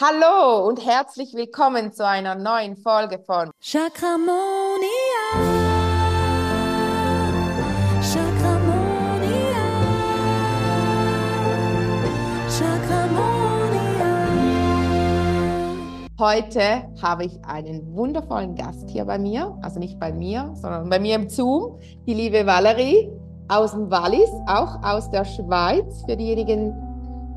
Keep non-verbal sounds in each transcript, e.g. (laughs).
Hallo und herzlich willkommen zu einer neuen Folge von Chakramonia. Chakramonia. Chakramonia. Heute habe ich einen wundervollen Gast hier bei mir, also nicht bei mir, sondern bei mir im Zoom, die liebe Valerie aus dem Wallis, auch aus der Schweiz, für diejenigen,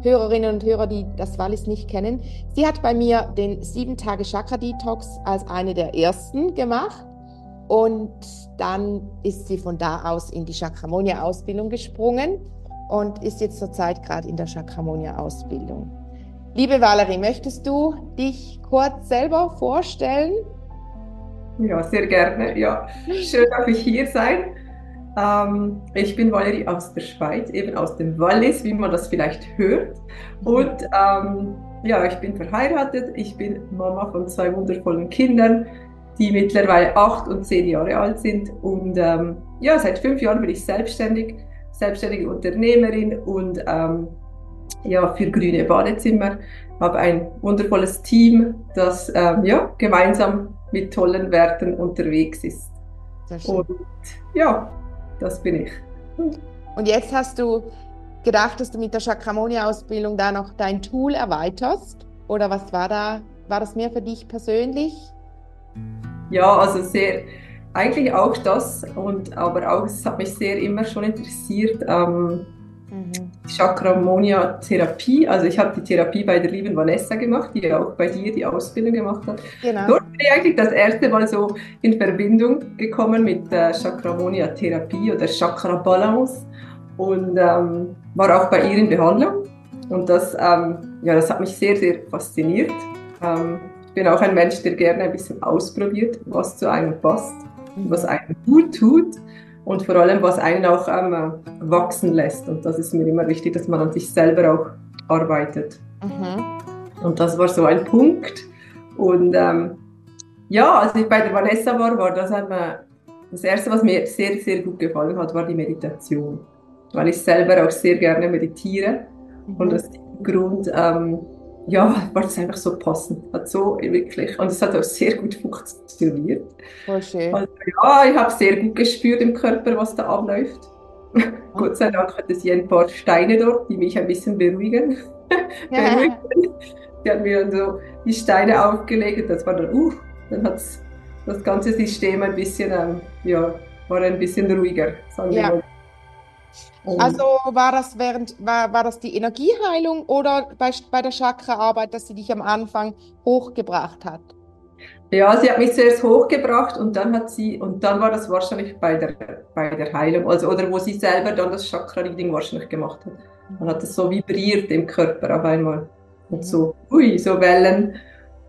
Hörerinnen und Hörer, die das Wallis nicht kennen. Sie hat bei mir den 7-Tage-Chakra-Detox als eine der ersten gemacht. Und dann ist sie von da aus in die Chakramonia-Ausbildung gesprungen und ist jetzt zurzeit gerade in der Chakramonia-Ausbildung. Liebe Valerie, möchtest du dich kurz selber vorstellen? Ja, sehr gerne. Ja, schön, dass ich hier sein. Ähm, ich bin Valerie aus der Schweiz, eben aus dem Wallis, wie man das vielleicht hört. Und ähm, ja, ich bin verheiratet. Ich bin Mama von zwei wundervollen Kindern, die mittlerweile acht und zehn Jahre alt sind. Und ähm, ja, seit fünf Jahren bin ich selbstständig, selbstständige Unternehmerin und ähm, ja, für grüne Badezimmer. Habe ein wundervolles Team, das ähm, ja, gemeinsam mit tollen Werten unterwegs ist. Und ja, das bin ich. Und jetzt hast du gedacht, dass du mit der Chakramonia-Ausbildung da noch dein Tool erweiterst? Oder was war da? War das mehr für dich persönlich? Ja, also sehr, eigentlich auch das und aber auch, es hat mich sehr immer schon interessiert, ähm, mhm. Chakramonia-Therapie. Also ich habe die Therapie bei der lieben Vanessa gemacht, die auch bei dir die Ausbildung gemacht hat. Genau. Dort bin ich eigentlich das erste Mal so in Verbindung gekommen mit äh, Chakramonia-Therapie oder Chakra-Balance und ähm, war auch bei ihr in Behandlung. Und das, ähm, ja, das hat mich sehr, sehr fasziniert. Ähm, ich bin auch ein Mensch, der gerne ein bisschen ausprobiert, was zu einem passt, was einem gut tut und vor allem, was einen auch ähm, wachsen lässt. Und das ist mir immer wichtig, dass man an sich selber auch arbeitet. Mhm. Und das war so ein Punkt. Und ähm, ja, als ich bei der Vanessa war, war das einmal das Erste, was mir sehr, sehr gut gefallen hat, war die Meditation. Weil ich selber auch sehr gerne meditiere. Mhm. Und aus diesem Grund ähm, ja, war das einfach so passend. Hat so wirklich, und es hat auch sehr gut funktioniert. Voll schön. Also, ja, ich habe sehr gut gespürt im Körper, was da abläuft. Oh. (laughs) Gott sei Dank hat es hier ein paar Steine dort, die mich ein bisschen beruhigen. (laughs) Ja. beruhigen. Die haben mir dann so die Steine aufgelegt, das war dann, uh, dann hat das ganze System ein bisschen, ähm, ja, war ein bisschen ruhiger, sagen wir ja. mal. Also war das während, war, war das die Energieheilung oder bei, bei der Chakraarbeit, dass sie dich am Anfang hochgebracht hat? Ja, sie hat mich zuerst hochgebracht und dann hat sie, und dann war das wahrscheinlich bei der, bei der Heilung, also, oder wo sie selber dann das Chakra-Reading wahrscheinlich gemacht hat. Dann hat es so vibriert im Körper auf einmal. Und so, ui, so Wellen.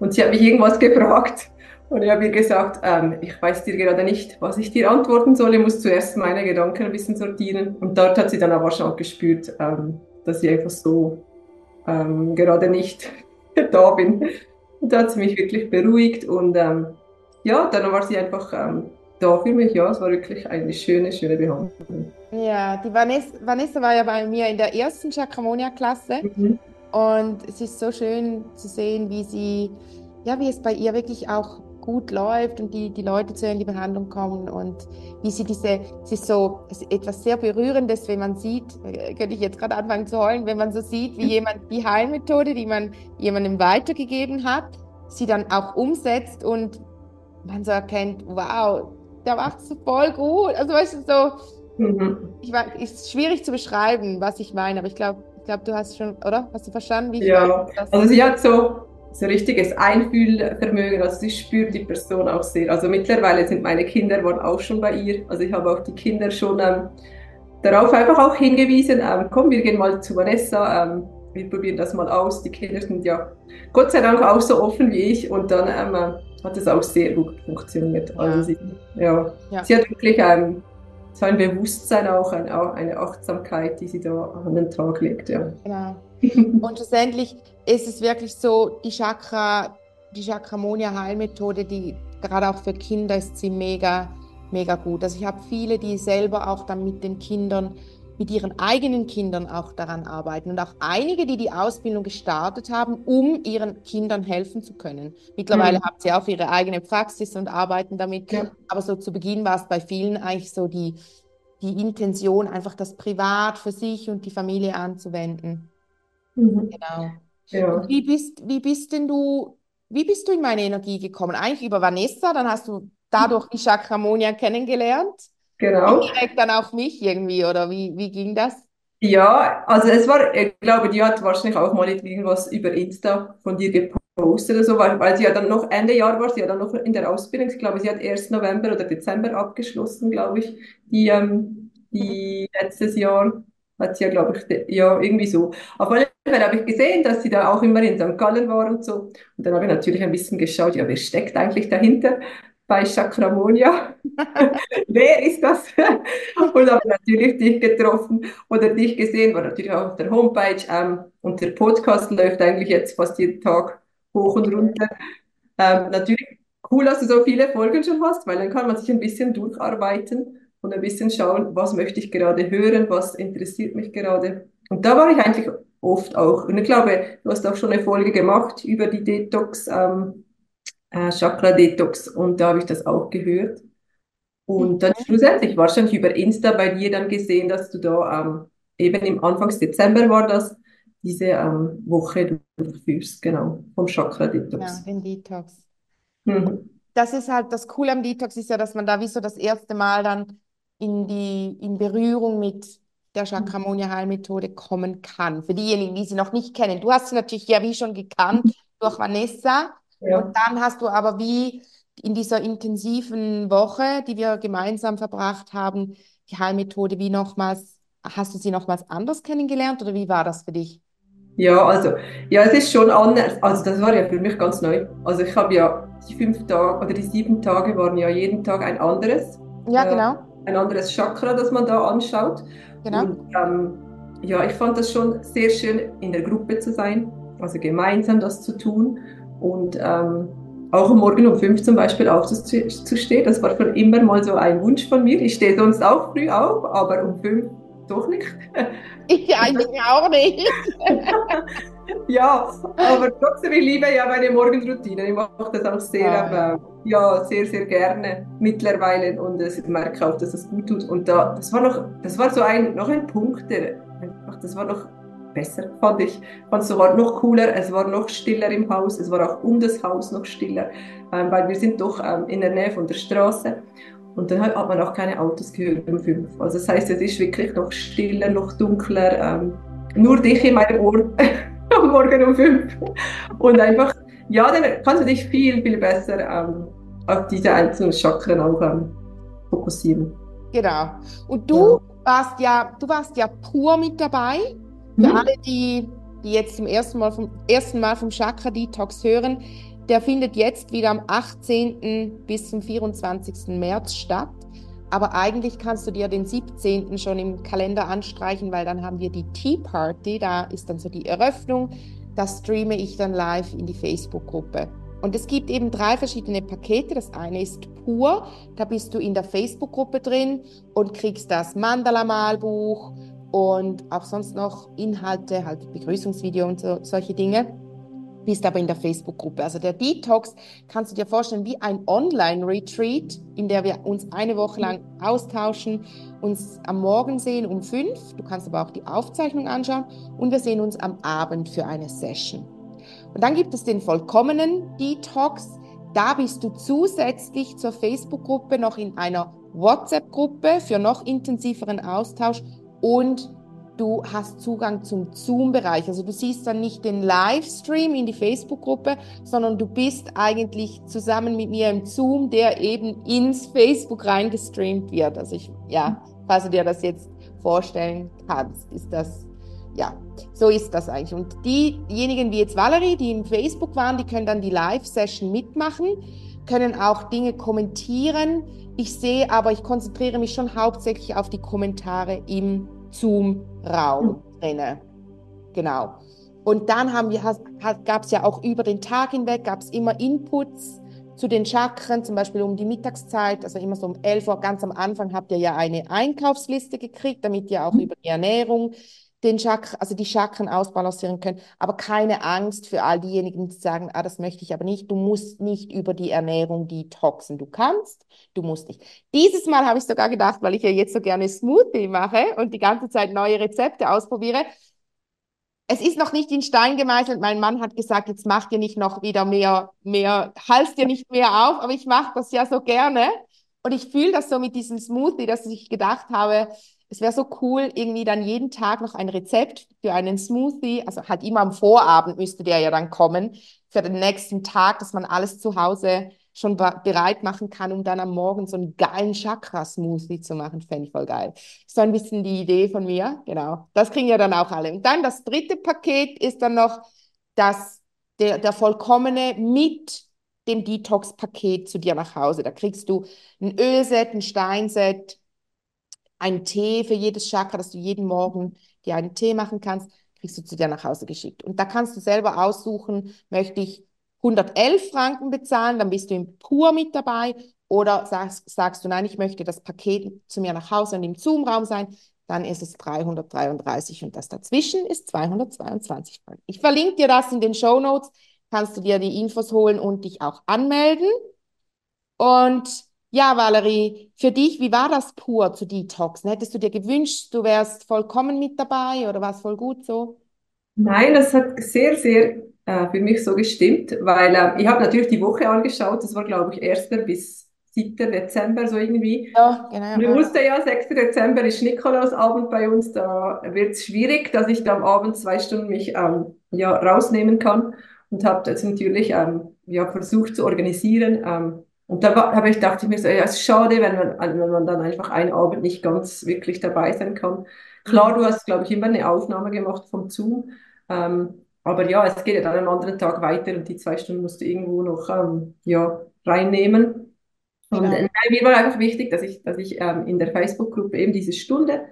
Und sie hat mich irgendwas gefragt. Und ich habe ihr gesagt, ähm, ich weiß dir gerade nicht, was ich dir antworten soll. Ich muss zuerst meine Gedanken ein bisschen sortieren. Und dort hat sie dann aber schon gespürt, ähm, dass ich einfach so ähm, gerade nicht (laughs) da bin. Und da hat sie mich wirklich beruhigt. Und ähm, ja, dann war sie einfach ähm, da für mich. Ja, es war wirklich eine schöne, schöne Behandlung. Ja, die Vanessa, Vanessa war ja bei mir in der ersten Chakramonia-Klasse. Mhm. Und es ist so schön zu sehen, wie sie, ja, wie es bei ihr wirklich auch gut läuft und die, die Leute zu ihr in die Behandlung kommen und wie sie diese, es ist so etwas sehr Berührendes, wenn man sieht, äh, könnte ich jetzt gerade anfangen zu heulen, wenn man so sieht, wie jemand die Heilmethode, die man jemandem weitergegeben hat, sie dann auch umsetzt und man so erkennt, wow, der macht es voll gut. Also weißt du, so, mhm. ich war, ist schwierig zu beschreiben, was ich meine, aber ich glaube, ich glaube, du hast schon, oder? Hast du verstanden, wie ich Ja, meine, also sie hat so so richtiges Einfühlvermögen, also sie spürt die Person auch sehr. Also mittlerweile sind meine Kinder waren auch schon bei ihr, also ich habe auch die Kinder schon ähm, darauf einfach auch hingewiesen, ähm, komm, wir gehen mal zu Vanessa, ähm, wir probieren das mal aus. Die Kinder sind ja Gott sei Dank auch so offen wie ich und dann ähm, äh, hat es auch sehr gut funktioniert. Also sie, ja. ja. sie hat wirklich ähm, so ein Bewusstsein auch, ein, auch eine Achtsamkeit, die sie da an den Tag legt. Ja. Genau. Und schlussendlich ist es wirklich so, die Chakra, die Chakramonia-Heilmethode, die gerade auch für Kinder ist sie mega, mega gut. Also ich habe viele, die selber auch dann mit den Kindern mit ihren eigenen Kindern auch daran arbeiten und auch einige, die die Ausbildung gestartet haben, um ihren Kindern helfen zu können. Mittlerweile mhm. haben sie auch ihre eigene Praxis und arbeiten damit, ja. aber so zu Beginn war es bei vielen eigentlich so die, die Intention, einfach das privat für sich und die Familie anzuwenden. Mhm. Genau. Ja. wie bist, wie bist denn du, wie bist du in meine Energie gekommen? Eigentlich über Vanessa, dann hast du dadurch die Chakramonia kennengelernt. Genau. Und direkt dann auch mich irgendwie, oder wie, wie ging das? Ja, also es war, ich glaube, die hat wahrscheinlich auch mal irgendwas über Insta von dir gepostet oder so, weil, weil sie ja dann noch Ende Jahr war, sie ja dann noch in der Ausbildung. Ich glaube, sie hat erst November oder Dezember abgeschlossen, glaube ich, die, ähm, die letztes Jahr hat sie ja, glaube ich, ja, irgendwie so. Auf alle Fälle habe ich gesehen, dass sie da auch immer in St. Gallen war und so. Und dann habe ich natürlich ein bisschen geschaut, ja, wer steckt eigentlich dahinter? bei Chakramonia. (laughs) Wer ist das? (laughs) und habe natürlich dich getroffen oder dich gesehen, war natürlich auch auf der Homepage ähm, und der Podcast läuft eigentlich jetzt fast jeden Tag hoch und runter. Ähm, natürlich cool, dass du so viele Folgen schon hast, weil dann kann man sich ein bisschen durcharbeiten und ein bisschen schauen, was möchte ich gerade hören, was interessiert mich gerade. Und da war ich eigentlich oft auch. Und ich glaube, du hast auch schon eine Folge gemacht über die Detox. Ähm, äh, Chakra Detox und da habe ich das auch gehört. Und dann schlussendlich wahrscheinlich über Insta bei dir dann gesehen, dass du da ähm, eben im Anfangs Dezember war das, diese ähm, Woche durchführst, genau, vom Chakra Detox. Ja, den Detox. Mhm. Das ist halt das Coole am Detox ist ja, dass man da wie so das erste Mal dann in die in Berührung mit der Chakramonia Heilmethode kommen kann. Für diejenigen, die sie noch nicht kennen. Du hast sie natürlich ja wie schon gekannt durch Vanessa. Ja. Und dann hast du aber wie in dieser intensiven Woche, die wir gemeinsam verbracht haben, die Heilmethode wie nochmals, hast du sie nochmals anders kennengelernt oder wie war das für dich? Ja, also, ja, es ist schon anders. Also, das war ja für mich ganz neu. Also, ich habe ja die fünf Tage oder die sieben Tage waren ja jeden Tag ein anderes. Ja, äh, genau. Ein anderes Chakra, das man da anschaut. Genau. Und, ähm, ja, ich fand das schon sehr schön, in der Gruppe zu sein, also gemeinsam das zu tun und ähm, auch am Morgen um fünf zum Beispiel aufzustehen, das war schon immer mal so ein Wunsch von mir. Ich stehe sonst auch früh auf, aber um fünf doch nicht. (laughs) Ich eigentlich auch nicht. (laughs) (laughs) ja, aber trotzdem, ich liebe ja meine Morgenroutine. Ich mache das auch sehr, ja. Äh, ja, sehr, sehr gerne mittlerweile und ich merke auch, dass es gut tut. Und da, das war noch, das war so ein, noch ein Punkt, der, das war noch besser, fand ich. Fand es war noch cooler, es war noch stiller im Haus, es war auch um das Haus noch stiller, ähm, weil wir sind doch ähm, in der Nähe von der Straße. Und dann hat man auch keine Autos gehört um fünf. Also das heißt, es ist wirklich noch stiller, noch dunkler, ähm, nur dich in meinem Ohr (laughs) (laughs) Morgen um fünf. Und einfach, ja, dann kannst du dich viel, viel besser ähm, auf diese einzelnen Chakren auch ähm, fokussieren. Genau. Und du ja. warst ja, du warst ja pur mit dabei. Für mhm. alle, die, die jetzt zum ersten Mal vom, ersten Mal vom Chakra Detox hören, der findet jetzt wieder am 18. bis zum 24. März statt. Aber eigentlich kannst du dir den 17. schon im Kalender anstreichen, weil dann haben wir die Tea Party. Da ist dann so die Eröffnung. Das streame ich dann live in die Facebook-Gruppe. Und es gibt eben drei verschiedene Pakete. Das eine ist pur. Da bist du in der Facebook-Gruppe drin und kriegst das Mandala-Malbuch und auch sonst noch Inhalte, halt Begrüßungsvideo und so, solche Dinge. Bist aber in der Facebook-Gruppe. Also der Detox kannst du dir vorstellen wie ein Online-Retreat, in der wir uns eine Woche lang austauschen, uns am Morgen sehen um fünf. Du kannst aber auch die Aufzeichnung anschauen und wir sehen uns am Abend für eine Session. Und dann gibt es den vollkommenen Detox. Da bist du zusätzlich zur Facebook-Gruppe noch in einer WhatsApp-Gruppe für noch intensiveren Austausch und du hast Zugang zum Zoom-Bereich. Also du siehst dann nicht den Livestream in die Facebook-Gruppe, sondern du bist eigentlich zusammen mit mir im Zoom, der eben ins Facebook reingestreamt wird. Also ich, ja, falls du dir das jetzt vorstellen kannst, ist das, ja, so ist das eigentlich. Und diejenigen wie jetzt Valerie, die im Facebook waren, die können dann die Live-Session mitmachen, können auch Dinge kommentieren, ich sehe aber, ich konzentriere mich schon hauptsächlich auf die Kommentare im Zoom-Raum drinne. Genau. Und dann haben wir, gab es ja auch über den Tag hinweg, gab es immer Inputs zu den Chakren, zum Beispiel um die Mittagszeit, also immer so um 11 Uhr, ganz am Anfang habt ihr ja eine Einkaufsliste gekriegt, damit ihr auch mhm. über die Ernährung den Chakra, also die Chakren ausbalancieren können. Aber keine Angst für all diejenigen, die sagen, ah, das möchte ich aber nicht. Du musst nicht über die Ernährung detoxen. Du kannst, du musst nicht. Dieses Mal habe ich sogar gedacht, weil ich ja jetzt so gerne Smoothie mache und die ganze Zeit neue Rezepte ausprobiere. Es ist noch nicht in Stein gemeißelt. Mein Mann hat gesagt, jetzt mach dir nicht noch wieder mehr, mehr, halst dir nicht mehr auf, aber ich mache das ja so gerne. Und ich fühle das so mit diesem Smoothie, dass ich gedacht habe, es wäre so cool, irgendwie dann jeden Tag noch ein Rezept für einen Smoothie, also halt immer am Vorabend müsste der ja dann kommen, für den nächsten Tag, dass man alles zu Hause schon bereit machen kann, um dann am Morgen so einen geilen Chakra-Smoothie zu machen. Fände ich voll geil. So ein bisschen die Idee von mir. Genau. Das kriegen ja dann auch alle. Und dann das dritte Paket ist dann noch das, der, der vollkommene mit dem Detox-Paket zu dir nach Hause. Da kriegst du ein Ölset, ein Steinset, ein Tee für jedes Chakra, dass du jeden Morgen dir einen Tee machen kannst, kriegst du zu dir nach Hause geschickt. Und da kannst du selber aussuchen, möchte ich 111 Franken bezahlen, dann bist du im Pur mit dabei. Oder sagst, sagst du, nein, ich möchte das Paket zu mir nach Hause und im Zoom-Raum sein, dann ist es 333 und das dazwischen ist 222 Franken. Ich verlinke dir das in den Show Notes, kannst du dir die Infos holen und dich auch anmelden. Und ja, Valerie, für dich, wie war das pur zu detoxen? Hättest du dir gewünscht, du wärst vollkommen mit dabei oder war es voll gut so? Nein, das hat sehr, sehr äh, für mich so gestimmt, weil äh, ich habe natürlich die Woche angeschaut, das war glaube ich 1. bis 7. Dezember so irgendwie. Ja, genau. Und ich wusste ja, 6. Dezember ist Nikolausabend bei uns, da wird es schwierig, dass ich da am Abend zwei Stunden mich ähm, ja, rausnehmen kann und habe das natürlich ähm, ja, versucht zu organisieren. Ähm, und da habe ich, dachte ich mir so, ja, es ist schade, wenn man, wenn man dann einfach einen Abend nicht ganz wirklich dabei sein kann. Klar, du hast, glaube ich, immer eine Aufnahme gemacht vom Zoom. Ähm, aber ja, es geht ja dann am anderen Tag weiter und die zwei Stunden musst du irgendwo noch ähm, ja, reinnehmen. Und äh, mir war einfach wichtig, dass ich, dass ich ähm, in der Facebook-Gruppe eben diese Stunde,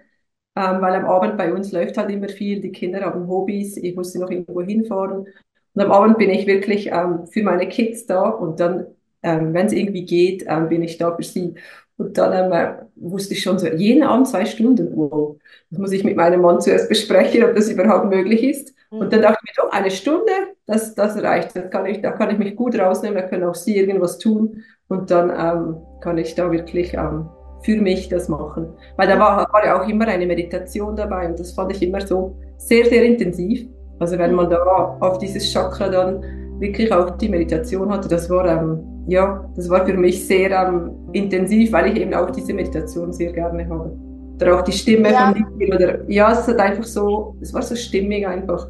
ähm, weil am Abend bei uns läuft halt immer viel, die Kinder haben Hobbys, ich musste noch irgendwo hinfahren. Und am Abend bin ich wirklich ähm, für meine Kids da und dann ähm, wenn es irgendwie geht, ähm, bin ich da für sie. Und dann ähm, wusste ich schon so, jeden Abend zwei Stunden, wow, das muss ich mit meinem Mann zuerst besprechen, ob das überhaupt möglich ist. Mhm. Und dann dachte ich mir, doch, eine Stunde, das, das reicht, das kann ich, da kann ich mich gut rausnehmen, da können auch sie irgendwas tun und dann ähm, kann ich da wirklich ähm, für mich das machen. Weil da war, war ja auch immer eine Meditation dabei und das fand ich immer so sehr, sehr intensiv. Also wenn man da auf dieses Chakra dann wirklich auch die Meditation hatte, das war ähm, ja, das war für mich sehr ähm, intensiv, weil ich eben auch diese Meditation sehr gerne habe. Oder auch die Stimme ja. von dir. Oder, ja, es hat einfach so, es war so stimmig einfach.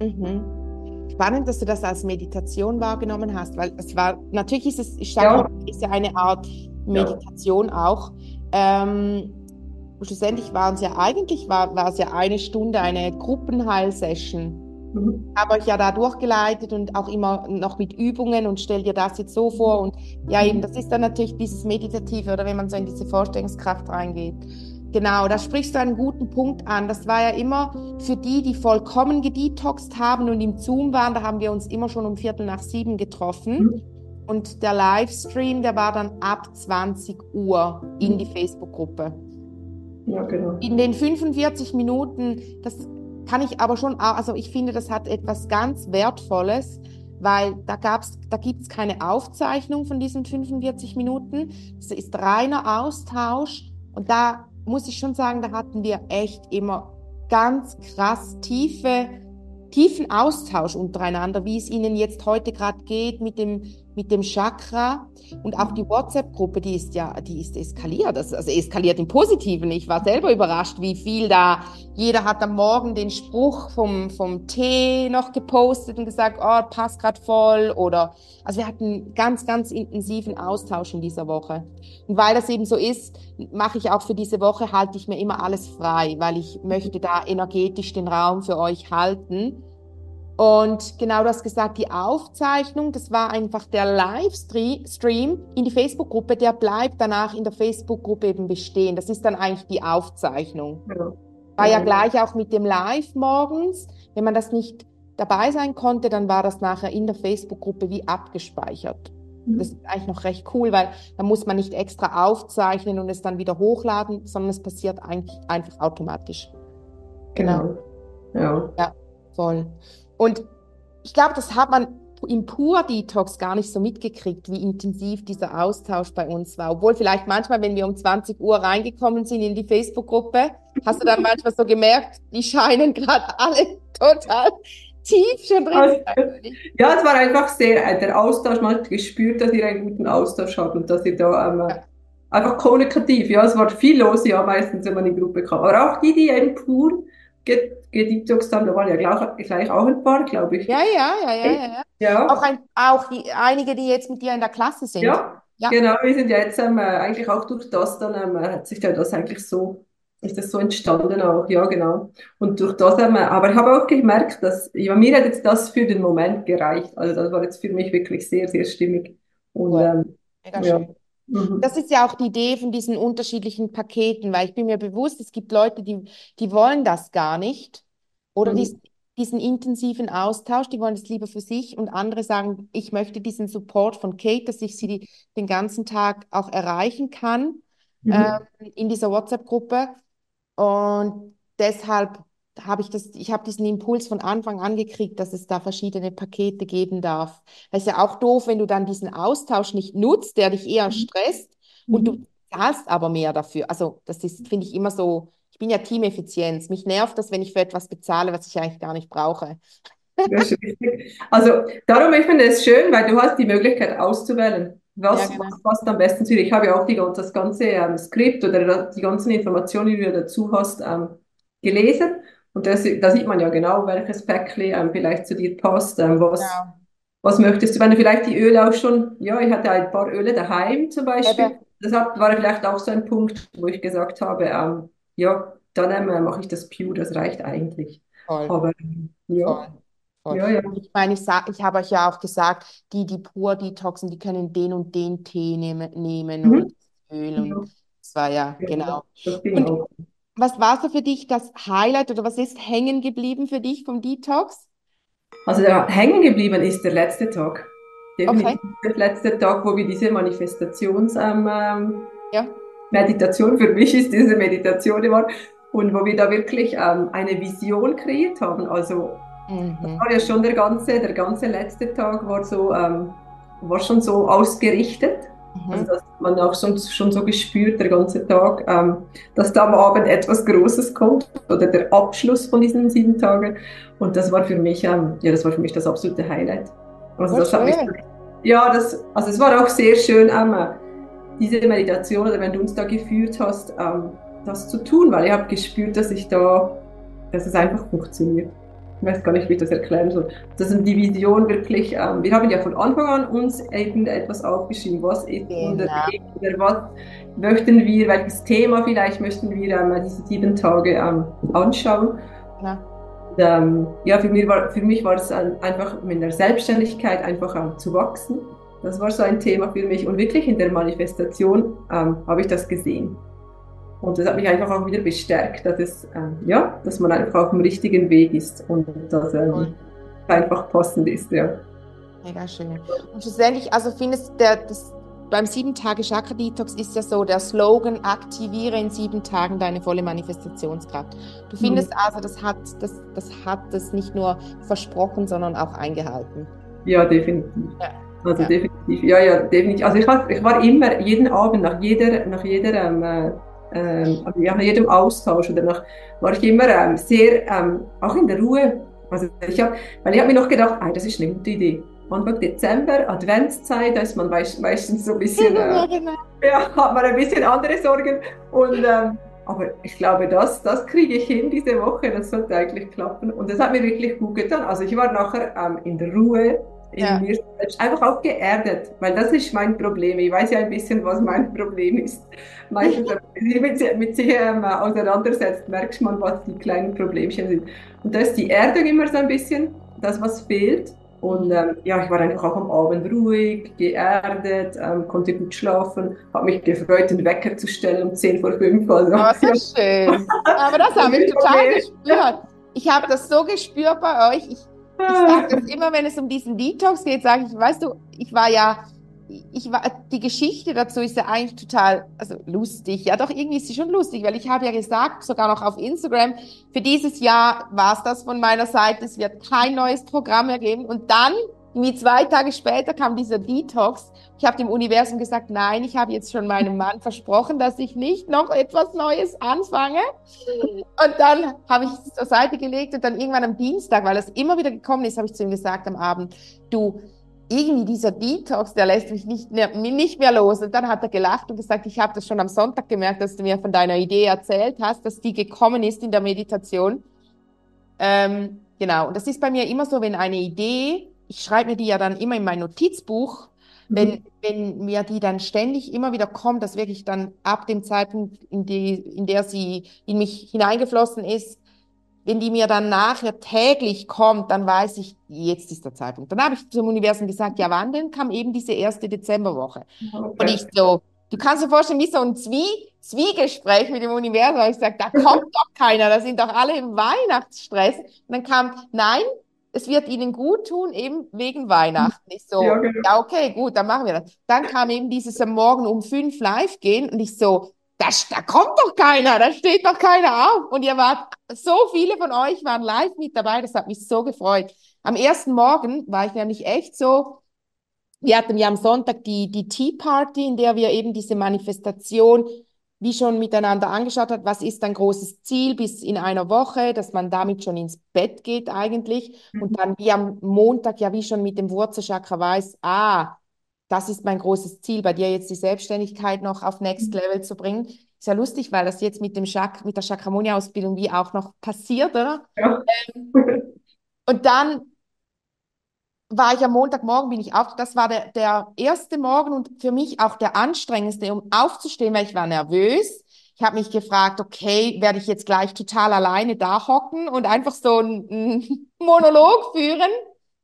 Mhm. Spannend, dass du das als Meditation wahrgenommen hast, weil es war, natürlich ist es, ich sage, ja. ist ja eine Art Meditation ja. auch. Ähm, schlussendlich waren es ja eigentlich, war, war es ja eine Stunde, eine Gruppenheil-Session Mhm. Habe euch ja da durchgeleitet und auch immer noch mit Übungen und stell dir das jetzt so vor. Und ja, eben, das ist dann natürlich dieses Meditative oder wenn man so in diese Vorstellungskraft reingeht. Genau, da sprichst du einen guten Punkt an. Das war ja immer für die, die vollkommen gedetoxt haben und im Zoom waren, da haben wir uns immer schon um Viertel nach sieben getroffen. Mhm. Und der Livestream, der war dann ab 20 Uhr in die Facebook-Gruppe. Ja, genau. In den 45 Minuten, das kann ich aber schon, also ich finde, das hat etwas ganz Wertvolles, weil da gab's, da gibt es keine Aufzeichnung von diesen 45 Minuten. Es ist reiner Austausch und da muss ich schon sagen, da hatten wir echt immer ganz krass tiefe, tiefen Austausch untereinander, wie es Ihnen jetzt heute gerade geht mit dem mit dem Chakra und auch die WhatsApp-Gruppe, die ist ja, die ist eskaliert, also eskaliert im Positiven. Ich war selber überrascht, wie viel da, jeder hat am Morgen den Spruch vom, vom Tee noch gepostet und gesagt, oh, passt gerade voll oder, also wir hatten ganz, ganz intensiven Austausch in dieser Woche. Und weil das eben so ist, mache ich auch für diese Woche, halte ich mir immer alles frei, weil ich möchte da energetisch den Raum für euch halten und genau, du hast gesagt, die Aufzeichnung, das war einfach der Livestream in die Facebook-Gruppe, der bleibt danach in der Facebook-Gruppe eben bestehen. Das ist dann eigentlich die Aufzeichnung. Ja. War ja gleich auch mit dem Live morgens. Wenn man das nicht dabei sein konnte, dann war das nachher in der Facebook-Gruppe wie abgespeichert. Mhm. Das ist eigentlich noch recht cool, weil da muss man nicht extra aufzeichnen und es dann wieder hochladen, sondern es passiert eigentlich einfach automatisch. Genau. genau. Ja. Ja, voll. Und ich glaube, das hat man im Pur-Detox gar nicht so mitgekriegt, wie intensiv dieser Austausch bei uns war. Obwohl vielleicht manchmal, wenn wir um 20 Uhr reingekommen sind in die Facebook-Gruppe, hast du dann (laughs) manchmal so gemerkt, die scheinen gerade alle total tief schon drin. Also, ja, es war einfach sehr, äh, der Austausch, man hat gespürt, dass ihr einen guten Austausch habt und dass ihr da ähm, ja. einfach kommunikativ, ja, es war viel los, ja, meistens, wenn man in die Gruppe kam. Aber auch die, die eben pur gedetoxt haben, da waren ja gleich, gleich auch ein paar, glaube ich. Ja, ja, ja, ja, ja. ja. Auch, ein, auch die, einige, die jetzt mit dir in der Klasse sind. Ja, ja. genau, wir sind ja jetzt ähm, eigentlich auch durch das dann, ähm, hat sich ja das eigentlich so ist das so entstanden auch, ja genau. Und durch das haben wir, aber ich habe auch gemerkt, dass, ja, mir hat jetzt das für den Moment gereicht. Also das war jetzt für mich wirklich sehr, sehr stimmig. Und, ähm, Mega ja. schön. Mhm. Das ist ja auch die Idee von diesen unterschiedlichen Paketen, weil ich bin mir bewusst, es gibt Leute, die, die wollen das gar nicht oder mhm. diesen, diesen intensiven Austausch, die wollen das lieber für sich und andere sagen, ich möchte diesen Support von Kate, dass ich sie die, den ganzen Tag auch erreichen kann mhm. ähm, in dieser WhatsApp-Gruppe. Und deshalb habe ich das, ich habe diesen Impuls von Anfang an gekriegt, dass es da verschiedene Pakete geben darf. Das ist ja auch doof, wenn du dann diesen Austausch nicht nutzt, der dich eher mhm. stresst mhm. und du mhm. zahlst aber mehr dafür. Also das ist, finde ich, immer so, ich bin ja Teameffizienz. Mich nervt das, wenn ich für etwas bezahle, was ich eigentlich gar nicht brauche. Also darum, ich finde es schön, weil du hast die Möglichkeit auszuwählen. Was, ja, genau. was passt am besten zu dir? Ich habe ja auch die, das ganze ähm, Skript oder die ganzen Informationen, die du dazu hast, ähm, gelesen. Und das, da sieht man ja genau, welches Päckchen ähm, vielleicht zu dir passt. Ähm, was, genau. was möchtest du, wenn du vielleicht die Öle auch schon, ja, ich hatte ein paar Öle daheim zum Beispiel. Ja, das hat, war vielleicht auch so ein Punkt, wo ich gesagt habe, ähm, ja, dann ähm, mache ich das Pure, das reicht eigentlich. Voll. Aber ja. Voll. Ja, ja. Ich meine, ich, ich habe euch ja auch gesagt, die, die pur detoxen, die können den und den Tee nehmen, nehmen mhm. und Öl. Und ja. das war ja, genau. Und was war so für dich das Highlight oder was ist hängen geblieben für dich vom Detox? Also der hängen geblieben ist der letzte Tag. Definitiv okay. der letzte Tag, wo wir diese Manifestations ähm, ähm, ja. Meditation, für mich ist diese Meditation immer, und wo wir da wirklich ähm, eine Vision kreiert haben. Also Mhm. Das war ja schon der ganze, der ganze letzte Tag war so, ähm, war schon so ausgerichtet. Mhm. Also, dass man auch schon, schon so gespürt, der ganze Tag, ähm, dass da am Abend etwas Großes kommt oder der Abschluss von diesen sieben Tagen. Und das war für mich, ähm, ja, das war für mich das absolute Highlight. Also, das hat mich, ja, das, also es war auch sehr schön, ähm, diese Meditation oder wenn du uns da geführt hast, ähm, das zu tun, weil ich habe gespürt, dass ich da, dass es einfach funktioniert ich weiß gar nicht, wie ich das erklären soll. Das ist die Vision wirklich, ähm, wir haben ja von Anfang an uns irgendetwas aufgeschrieben, was ist genau. unser oder was möchten wir, welches Thema vielleicht möchten wir ähm, diese sieben Tage ähm, anschauen. Ja. Und, ähm, ja, für mich, war, für mich war es einfach mit der Selbstständigkeit einfach ähm, zu wachsen. Das war so ein Thema für mich und wirklich in der Manifestation ähm, habe ich das gesehen. Und das hat mich einfach auch wieder bestärkt, dass es, ähm, ja, dass man einfach auf dem richtigen Weg ist und dass ähm, einfach passend ist, ja. Mega schön. Und schlussendlich, also findest du, das, beim sieben Tage Chakra Detox ist ja so der Slogan, aktiviere in sieben Tagen deine volle Manifestationskraft. Du findest mhm. also, das hat das, das hat das nicht nur versprochen, sondern auch eingehalten. Ja, definitiv. Ja. Also ja. definitiv, ja, ja, definitiv. Also ich war, ich war immer jeden Abend nach jeder, nach jeder ähm, äh, ähm, also nach jedem Austausch oder nach, war ich immer ähm, sehr, ähm, auch in der Ruhe. Also ich hab, weil ich habe mir noch gedacht, ah, das ist eine gute Idee. Anfang Dezember, Adventszeit, da ist man meistens so ein bisschen, (laughs) äh, genau. ja, hat man ein bisschen andere Sorgen. Und, ähm, aber ich glaube, das, das kriege ich hin diese Woche, das sollte eigentlich klappen. Und das hat mir wirklich gut getan. Also ich war nachher ähm, in der Ruhe, in ja. mir selbst einfach auch geerdet, weil das ist mein Problem. Ich weiß ja ein bisschen, was mein Problem ist. Meistens, (laughs) wenn man sich mit sich ähm, auseinandersetzt, merkt man, was die kleinen Problemchen sind. Und da ist die Erdung immer so ein bisschen das, was fehlt. Und ähm, ja, ich war einfach auch am Abend ruhig, geerdet, ähm, konnte gut schlafen, habe mich gefreut, den Wecker zu stellen um 10 vor 5. Also, oh, sehr schön. (laughs) Aber das habe ich total gespürt. Ich habe das so gespürt bei euch. Ich ich sage das immer, wenn es um diesen Detox geht, sage ich, weißt du, ich war ja ich war, die Geschichte dazu ist ja eigentlich total, also lustig. Ja, doch irgendwie ist sie schon lustig, weil ich habe ja gesagt, sogar noch auf Instagram, für dieses Jahr war es das von meiner Seite. Es wird kein neues Programm mehr geben. Und dann, wie zwei Tage später, kam dieser Detox. Ich habe dem Universum gesagt, nein, ich habe jetzt schon meinem Mann versprochen, dass ich nicht noch etwas Neues anfange. Und dann habe ich es zur Seite gelegt und dann irgendwann am Dienstag, weil es immer wieder gekommen ist, habe ich zu ihm gesagt am Abend, du, irgendwie dieser Detox, der lässt mich nicht mehr, nicht mehr los. Und dann hat er gelacht und gesagt, ich habe das schon am Sonntag gemerkt, dass du mir von deiner Idee erzählt hast, dass die gekommen ist in der Meditation. Ähm, genau, und das ist bei mir immer so, wenn eine Idee, ich schreibe mir die ja dann immer in mein Notizbuch, mhm. wenn, wenn mir die dann ständig immer wieder kommt, dass wirklich dann ab dem Zeitpunkt, in, die, in der sie in mich hineingeflossen ist, wenn die mir dann nachher täglich kommt, dann weiß ich, jetzt ist der Zeitpunkt. Dann habe ich zum Universum gesagt, ja, wann denn kam eben diese erste Dezemberwoche? Okay. Und ich so, du kannst dir vorstellen, wie so ein Zwie Zwiegespräch mit dem Universum. Ich sage, da kommt doch keiner, da sind doch alle im Weihnachtsstress. Und dann kam, nein, es wird ihnen gut tun, eben wegen Weihnachten. Ich so, ja, genau. ja okay, gut, dann machen wir das. Dann kam eben dieses am Morgen um fünf live gehen und ich so, das, da kommt doch keiner, da steht doch keiner auf. Und ihr wart, so viele von euch waren live mit dabei, das hat mich so gefreut. Am ersten Morgen war ich nämlich echt so, wir hatten ja am Sonntag die, die Tea Party, in der wir eben diese Manifestation wie schon miteinander angeschaut hat, was ist ein großes Ziel bis in einer Woche, dass man damit schon ins Bett geht eigentlich mhm. und dann wie am Montag ja wie schon mit dem Wurzelchakra weiß, ah, das ist mein großes Ziel, bei dir jetzt die Selbstständigkeit noch auf Next mhm. Level zu bringen. Ist ja lustig, weil das jetzt mit, dem Chak mit der Chakramonia-Ausbildung wie auch noch passiert, oder? Ja. Ähm, und dann war ich am Montagmorgen, bin ich auf, das war der, der erste Morgen und für mich auch der anstrengendste, um aufzustehen, weil ich war nervös. Ich habe mich gefragt, okay, werde ich jetzt gleich total alleine da hocken und einfach so einen (laughs) Monolog führen?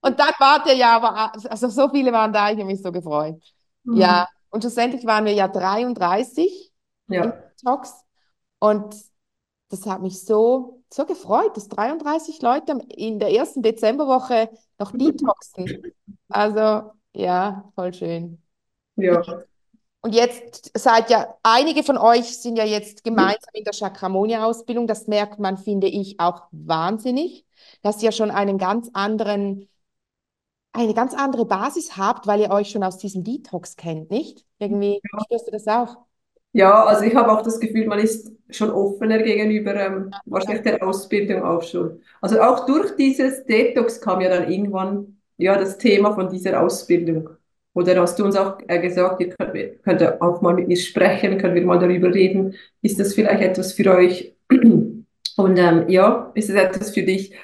Und dann war der ja, aber, also so viele waren da, ich habe mich so gefreut. Mhm. Ja, und schlussendlich waren wir ja 33 ja. Talks. Und das hat mich so, so gefreut, dass 33 Leute in der ersten Dezemberwoche noch detoxen. Also, ja, voll schön. Ja. Und jetzt seid ja, einige von euch sind ja jetzt gemeinsam in der Chakramonia-Ausbildung. Das merkt man, finde ich, auch wahnsinnig, dass ihr schon einen ganz anderen eine ganz andere Basis habt, weil ihr euch schon aus diesem Detox kennt, nicht? Irgendwie ja. spürst du das auch? Ja, also ich habe auch das Gefühl, man ist schon offener gegenüber ähm, wahrscheinlich der Ausbildung auch schon. Also auch durch dieses Detox kam ja dann irgendwann ja das Thema von dieser Ausbildung. Oder hast du uns auch äh, gesagt, ihr könnt, könnt auch mal mit mir sprechen, können wir mal darüber reden. Ist das vielleicht etwas für euch? (clears throat) Und ähm, ja, ist es etwas für dich?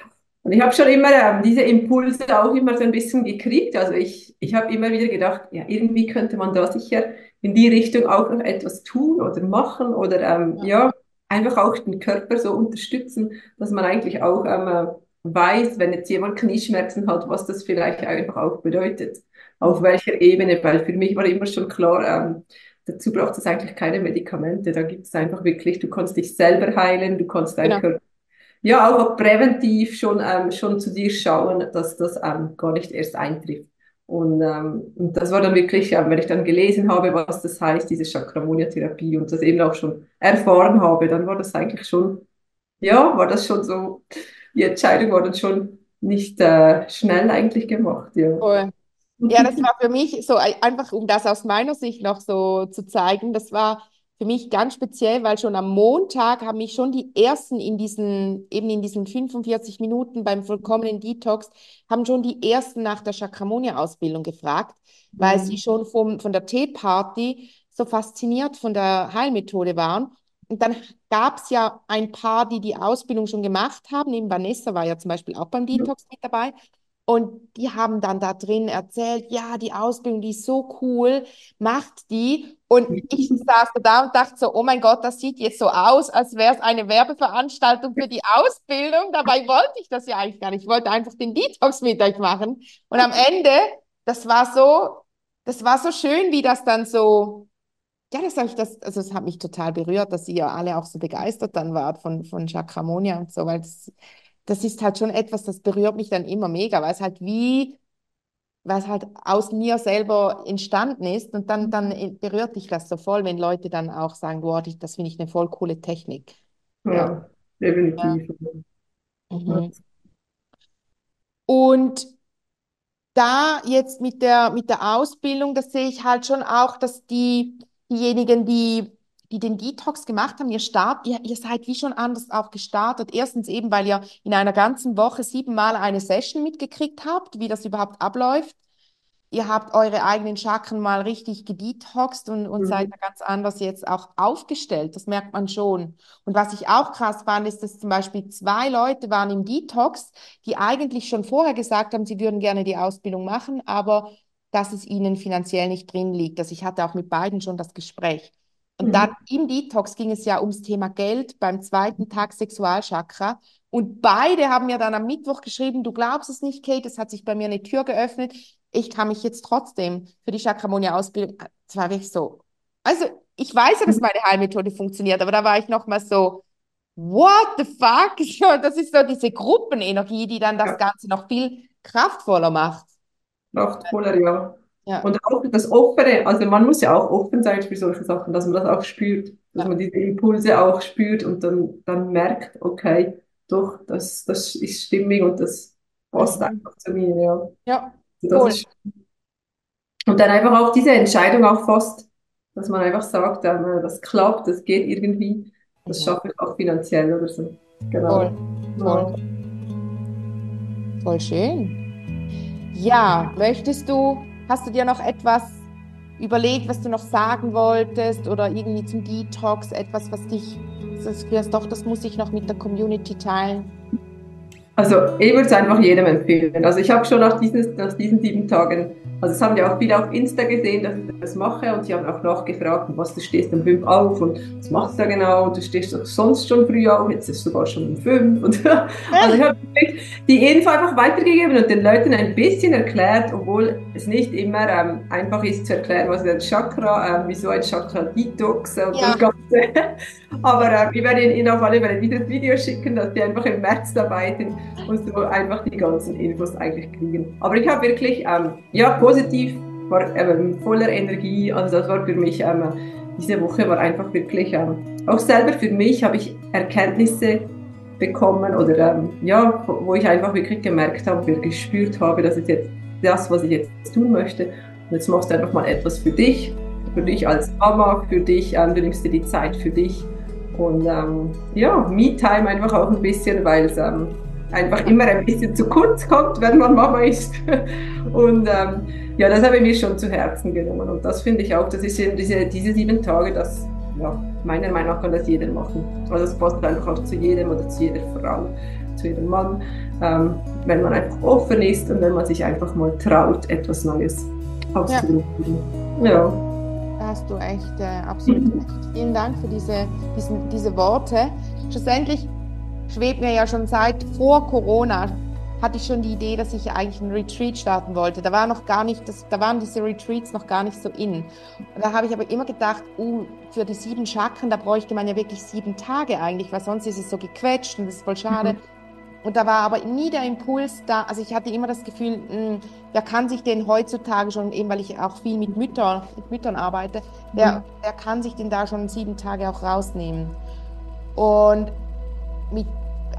Und ich habe schon immer ähm, diese Impulse auch immer so ein bisschen gekriegt. Also ich, ich habe immer wieder gedacht, ja, irgendwie könnte man da sicher in die Richtung auch noch etwas tun oder machen oder ähm, ja. ja einfach auch den Körper so unterstützen, dass man eigentlich auch ähm, weiß, wenn jetzt jemand Knieschmerzen hat, was das vielleicht einfach auch bedeutet. Auf welcher Ebene, weil für mich war immer schon klar, ähm, dazu braucht es eigentlich keine Medikamente. Da gibt es einfach wirklich, du kannst dich selber heilen, du kannst deinen genau. Körper ja auch präventiv schon, ähm, schon zu dir schauen, dass das ähm, gar nicht erst eintrifft. Und, ähm, und das war dann wirklich, ähm, wenn ich dann gelesen habe, was das heißt, diese Chakramonia-Therapie und das eben auch schon erfahren habe, dann war das eigentlich schon, ja, war das schon so, die Entscheidung war dann schon nicht äh, schnell eigentlich gemacht. Ja. Cool. Ja, das war für mich so einfach, um das aus meiner Sicht noch so zu zeigen, das war für mich ganz speziell, weil schon am Montag haben mich schon die ersten in diesen, eben in diesen 45 Minuten beim vollkommenen Detox, haben schon die ersten nach der Chakramonia-Ausbildung gefragt, weil mhm. sie schon vom, von der Teeparty so fasziniert von der Heilmethode waren. Und dann gab es ja ein paar, die die Ausbildung schon gemacht haben. Neben Vanessa war ja zum Beispiel auch beim Detox mit dabei. Und die haben dann da drin erzählt, ja, die Ausbildung, die ist so cool, macht die. Und ich saß da und dachte so, oh mein Gott, das sieht jetzt so aus, als wäre es eine Werbeveranstaltung für die Ausbildung. Dabei wollte ich das ja eigentlich gar nicht. Ich wollte einfach den Detox mit euch machen. Und am Ende, das war so, das war so schön, wie das dann so, ja, das habe ich das, also es hat mich total berührt, dass ihr alle auch so begeistert dann wart von, von Chakramonia und so, weil das, das ist halt schon etwas, das berührt mich dann immer mega, weil es halt wie, was halt aus mir selber entstanden ist. Und dann, dann berührt dich das so voll, wenn Leute dann auch sagen, wow, das finde ich eine voll coole Technik. Ja, ja. definitiv. Ja. Mhm. Und da jetzt mit der, mit der Ausbildung, das sehe ich halt schon auch, dass die, diejenigen, die, die den Detox gemacht haben, ihr Start, ihr, ihr seid wie schon anders auch gestartet. Erstens eben, weil ihr in einer ganzen Woche siebenmal eine Session mitgekriegt habt, wie das überhaupt abläuft ihr habt eure eigenen Chakren mal richtig gedetoxed und, und mhm. seid da ganz anders jetzt auch aufgestellt. Das merkt man schon. Und was ich auch krass fand, ist, dass zum Beispiel zwei Leute waren im Detox, die eigentlich schon vorher gesagt haben, sie würden gerne die Ausbildung machen, aber dass es ihnen finanziell nicht drin liegt. Also ich hatte auch mit beiden schon das Gespräch. Und mhm. dann im Detox ging es ja ums Thema Geld beim zweiten Tag Sexualchakra. Und beide haben mir dann am Mittwoch geschrieben, du glaubst es nicht, Kate, es hat sich bei mir eine Tür geöffnet ich kann mich jetzt trotzdem für die Chakramonia-Ausbildung, das war wirklich so, also ich weiß ja, dass meine Heilmethode funktioniert, aber da war ich noch mal so, what the fuck? (laughs) Das ist so diese Gruppenenergie, die dann das. Ganze noch viel kraftvoller macht. Kraftvoller, ja. Ja. Und auch das Offene, also man muss ja auch offen sein für solche Sachen, dass man das auch spürt, dass ja. man diese Impulse auch spürt und dann, dann merkt, okay, doch, das, das ist stimmig und das passt mhm. einfach zu mir, ja. Ja, Cool. Ist, und dann einfach auch diese Entscheidung auch fast, dass man einfach sagt, das klappt, das geht irgendwie, das schaffe ich auch finanziell oder so. Genau. Voll, voll. Voll schön. Ja, möchtest du, hast du dir noch etwas überlegt, was du noch sagen wolltest oder irgendwie zum Detox etwas, was dich, das, doch, das muss ich noch mit der Community teilen? Also ich würde es einfach jedem empfehlen. Also ich habe schon nach diesen, nach diesen sieben Tagen, also es haben ja auch viele auf Insta gesehen, dass ich das mache und sie haben auch nachgefragt, was du stehst um fünf auf und was machst du da genau? Du stehst doch sonst schon früh auf, jetzt ist es sogar schon um fünf. Und (laughs) also ich habe die Info einfach weitergegeben und den Leuten ein bisschen erklärt, obwohl es nicht immer ähm, einfach ist zu erklären, was ist ein Chakra, ähm, wieso ein Chakra-Detox und ja. das Ganze. (laughs) Aber äh, wir werden Ihnen auf alle Fälle dieses Video schicken, dass Sie einfach im März dabei sind und so einfach die ganzen Infos eigentlich kriegen. Aber ich habe wirklich, ähm, ja, positiv, war ähm, voller Energie, also das war für mich, ähm, diese Woche war einfach wirklich, ähm, auch selber für mich habe ich Erkenntnisse bekommen oder ähm, ja, wo ich einfach wirklich gemerkt habe, wirklich gespürt habe, das ist jetzt das, was ich jetzt tun möchte. Und jetzt machst du einfach mal etwas für dich, für dich als Mama, für dich, ähm, du nimmst dir die Zeit für dich. Und ähm, ja, Me-Time einfach auch ein bisschen, weil es ähm, einfach immer ein bisschen zu kurz kommt, wenn man Mama ist. (laughs) Und ähm, ja, das habe ich mir schon zu Herzen genommen. Und das finde ich auch, das ist diese, diese sieben Tage, das, ja, meiner Meinung nach kann das jeder machen. Also es passt einfach auch zu jedem oder zu jeder Frau, zu jedem Mann, ähm, wenn man einfach offen ist und wenn man sich einfach mal traut, etwas Neues auszuprobieren. Ja. ja. Da hast du echt äh, absolut (laughs) recht. Vielen Dank für diese, diesen, diese Worte. Schlussendlich schwebt mir ja schon seit vor Corona, hatte ich schon die Idee, dass ich eigentlich einen Retreat starten wollte. Da war noch gar nicht, das, da waren diese Retreats noch gar nicht so in. Da habe ich aber immer gedacht, uh, für die sieben Chakren, da bräuchte man ja wirklich sieben Tage eigentlich, weil sonst ist es so gequetscht und das ist voll schade. Mhm. Und da war aber nie der Impuls da, also ich hatte immer das Gefühl, mh, hm, wer kann sich denn heutzutage schon, eben weil ich auch viel mit Müttern, mit Müttern arbeite, der, mhm. kann sich denn da schon sieben Tage auch rausnehmen. Und mit,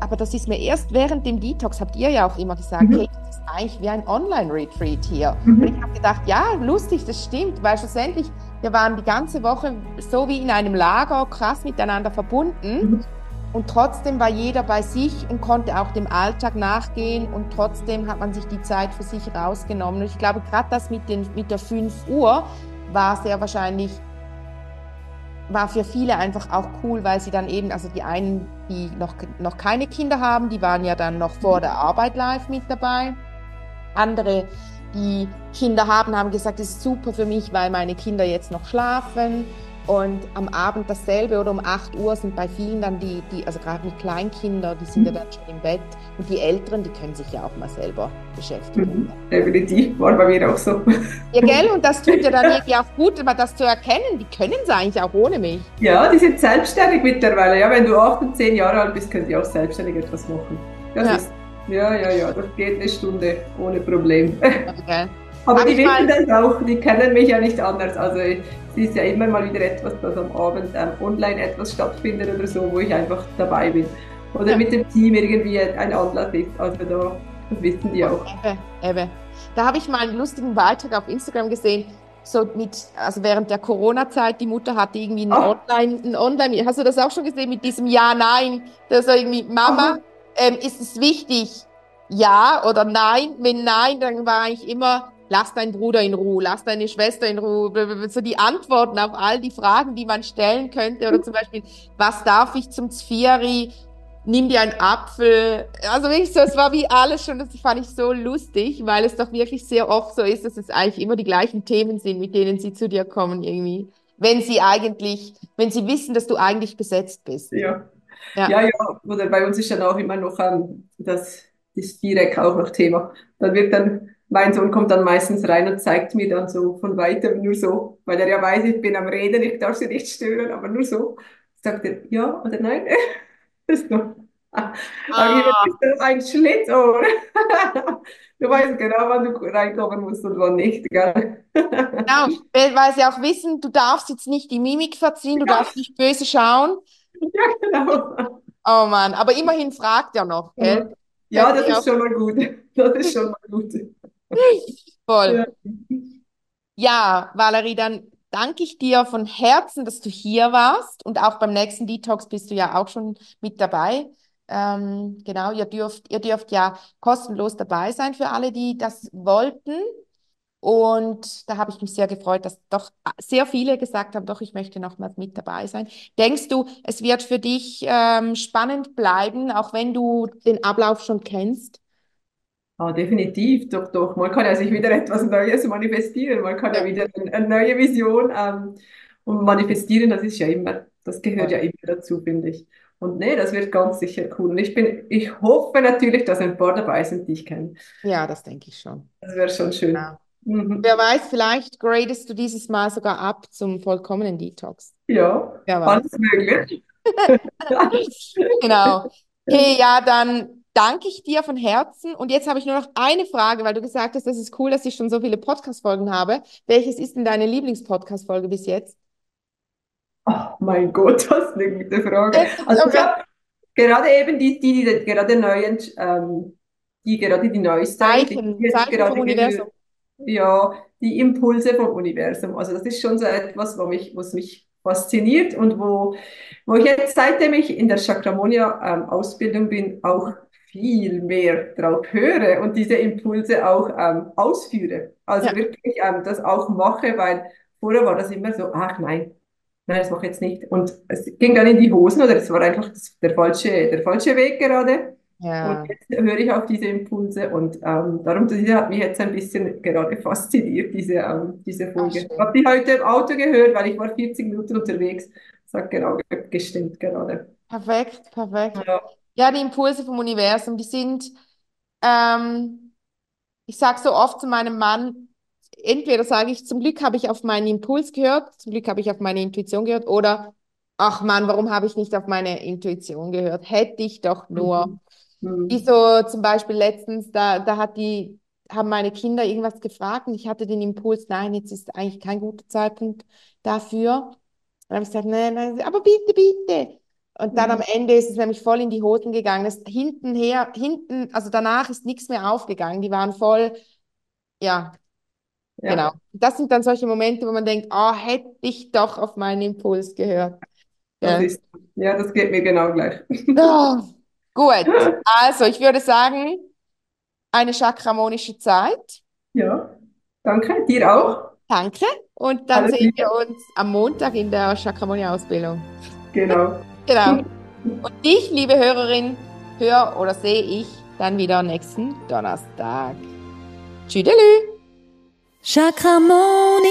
aber das ist mir erst während dem Detox, habt ihr ja auch immer gesagt, mhm. hey, das ist eigentlich wie ein Online-Retreat hier. Mhm. Und ich habe gedacht, ja, lustig, das stimmt, weil schlussendlich, wir waren die ganze Woche so wie in einem Lager krass miteinander verbunden. Mhm. Und trotzdem war jeder bei sich und konnte auch dem Alltag nachgehen und trotzdem hat man sich die Zeit für sich rausgenommen. Und ich glaube, gerade das mit, den, mit der 5 Uhr war sehr wahrscheinlich war für viele einfach auch cool, weil sie dann eben, also die einen, die noch, noch keine Kinder haben, die waren ja dann noch vor der Arbeit live mit dabei. Andere, die Kinder haben, haben gesagt, es ist super für mich, weil meine Kinder jetzt noch schlafen. Und am Abend dasselbe oder um 8 Uhr sind bei vielen dann die, die also gerade mit Kleinkindern, die sind ja dann schon im Bett. Und die Älteren, die können sich ja auch mal selber beschäftigen. Mhm, definitiv, war bei mir auch so. Ja, gell? Und das tut ja dann irgendwie auch gut, immer das zu erkennen. Die können es eigentlich auch ohne mich. Ja, die sind selbstständig mittlerweile. Ja, wenn du 8 und 10 Jahre alt bist, können die auch selbstständig etwas machen. Das ja. ist, ja, ja, ja, das geht eine Stunde ohne Problem. Okay. Aber die ich wissen das auch, die kennen mich ja nicht anders. Also es ist ja immer mal wieder etwas, das am Abend ähm, online etwas stattfindet oder so, wo ich einfach dabei bin. Oder Ja. mit dem Team irgendwie ein Anlass ist. Also da, das wissen die auch. Eben, eben. Da habe ich mal einen lustigen Beitrag auf Instagram gesehen, so mit, also während der Corona-Zeit, die Mutter hatte irgendwie ein Ah. Online, ein Online, hast du das auch schon gesehen mit diesem Ja, Nein? Das war irgendwie, Mama, ähm, ist es wichtig? Ja oder nein? Wenn nein, dann war eigentlich immer, lass deinen Bruder in Ruhe, lass deine Schwester in Ruhe. So die Antworten auf all die Fragen, die man stellen könnte. Oder zum Beispiel, was darf ich zum Zvieri? Nimm dir einen Apfel. Also wirklich so, es war wie alles schon, das fand ich so lustig, weil es doch wirklich sehr oft so ist, dass es eigentlich immer die gleichen Themen sind, mit denen sie zu dir kommen irgendwie. Wenn sie eigentlich, wenn sie wissen, dass du eigentlich besetzt bist. Ja. Ja. Ja, ja, oder bei uns ist dann auch immer noch ähm, das, das Direkt auch noch Thema. Dann wird dann, mein Sohn kommt dann meistens rein und zeigt mir dann so von weitem nur so, weil er ja weiß, ich bin am Reden, ich darf sie nicht stören, aber nur so. Sagt er, ja oder nein? (laughs) Das ist noch. Ah. Aber ist das ein Schlitzohr? (laughs) Du weißt genau, wann du reinkommen musst und wann nicht, gell? Genau, weil, sie auch wissen, du darfst jetzt nicht die Mimik verziehen, du Ja. darfst nicht böse schauen. Ja, genau. Oh Mann, aber immerhin fragt er noch, gell? Ja, das ist schon mal gut. Das ist schon mal gut. Voll. Ja. Valerie, dann danke ich dir von Herzen, dass du hier warst und auch beim nächsten Detox bist du ja auch schon mit dabei. Ähm, genau, ihr dürft, ihr dürft ja kostenlos dabei sein für alle, die das wollten. Und da habe ich mich sehr gefreut, dass doch sehr viele gesagt haben, doch, ich möchte nochmals mit dabei sein. Denkst du, es wird für dich ähm, spannend bleiben, auch wenn du den Ablauf schon kennst? Ah, definitiv, doch, doch. Man kann ja sich wieder etwas Neues manifestieren. Man kann ja, Ja. wieder eine, eine neue Vision ähm, und manifestieren, das ist ja immer, das gehört ja immer dazu, finde ich. Und nee, das wird ganz sicher cool. Und ich bin, ich hoffe natürlich, dass ein paar dabei sind, die ich kenne. Ja, das denke ich schon. Das wäre schon schön. Ja. Mhm. Wer weiß, vielleicht gradest du dieses Mal sogar ab zum vollkommenen Detox. Ja, Wer weiß. alles möglich. (laughs) (laughs) Genau. Okay, ja, dann danke ich dir von Herzen. Und jetzt habe ich nur noch eine Frage, weil du gesagt hast, das ist cool, dass ich schon so viele Podcast-Folgen habe. Welches ist denn deine Lieblings-Podcast-Folge bis jetzt? Oh mein Gott, das ist eine gute Frage. Also ich okay. habe gerade eben die, die, die gerade neuen, ähm, die gerade die neueste, Zeichen, die Zeichen gerade vom Universum. Ja, die Impulse vom Universum. Also das ist schon so etwas, wo mich, was mich fasziniert und wo, wo ich jetzt, seitdem ich in der Chakramonia-Ausbildung bin, auch viel mehr drauf höre und diese Impulse auch ähm, ausführe. Also Ja. wirklich ähm, das auch mache, weil vorher war das immer so, ach nein, nein, das mache ich jetzt nicht. Und es ging dann in die Hosen oder es war einfach das, der falsche, der falsche Weg gerade. Ja. Und jetzt höre ich auf diese Impulse und ähm, darum, diese hat mich jetzt ein bisschen gerade fasziniert, diese, ähm, diese Folge. schön. Ich habe die heute im Auto gehört, weil ich war 40 Minuten unterwegs. Das hat genau ge- gestimmt gerade. Perfekt, perfekt. Ja. Ja, die Impulse vom Universum, die sind, ähm, ich sage so oft zu meinem Mann, entweder sage ich, zum Glück habe ich auf meinen Impuls gehört, zum Glück habe ich auf meine Intuition gehört, oder ach Mann, warum habe ich nicht auf meine Intuition gehört? Hätte ich doch nur. Mhm. Wie so zum Beispiel letztens, da, da hat die, haben meine Kinder irgendwas gefragt und ich hatte den Impuls, nein, jetzt ist eigentlich kein guter Zeitpunkt dafür. Dann habe ich gesagt, nein, nein, aber bitte, bitte. Und dann am Ende ist es nämlich voll in die Hosen gegangen. Es, hinten her, hinten, also danach ist nichts mehr aufgegangen. Die waren voll, ja, Ja. genau. Das sind dann solche Momente, wo man denkt, oh, hätte ich doch auf meinen Impuls gehört. Das Ja. ist, ja, das geht mir genau gleich. (laughs) Oh, gut, (laughs) also ich würde sagen, eine chakramonische Zeit. Ja, danke. Dir auch. Danke. Und dann Alles sehen wir uns am Montag in der Chakramonia-Ausbildung. Genau. Genau. Und dich, liebe Hörerin, höre oder sehe ich dann wieder nächsten Donnerstag. Tschüdelü. Chakramonia.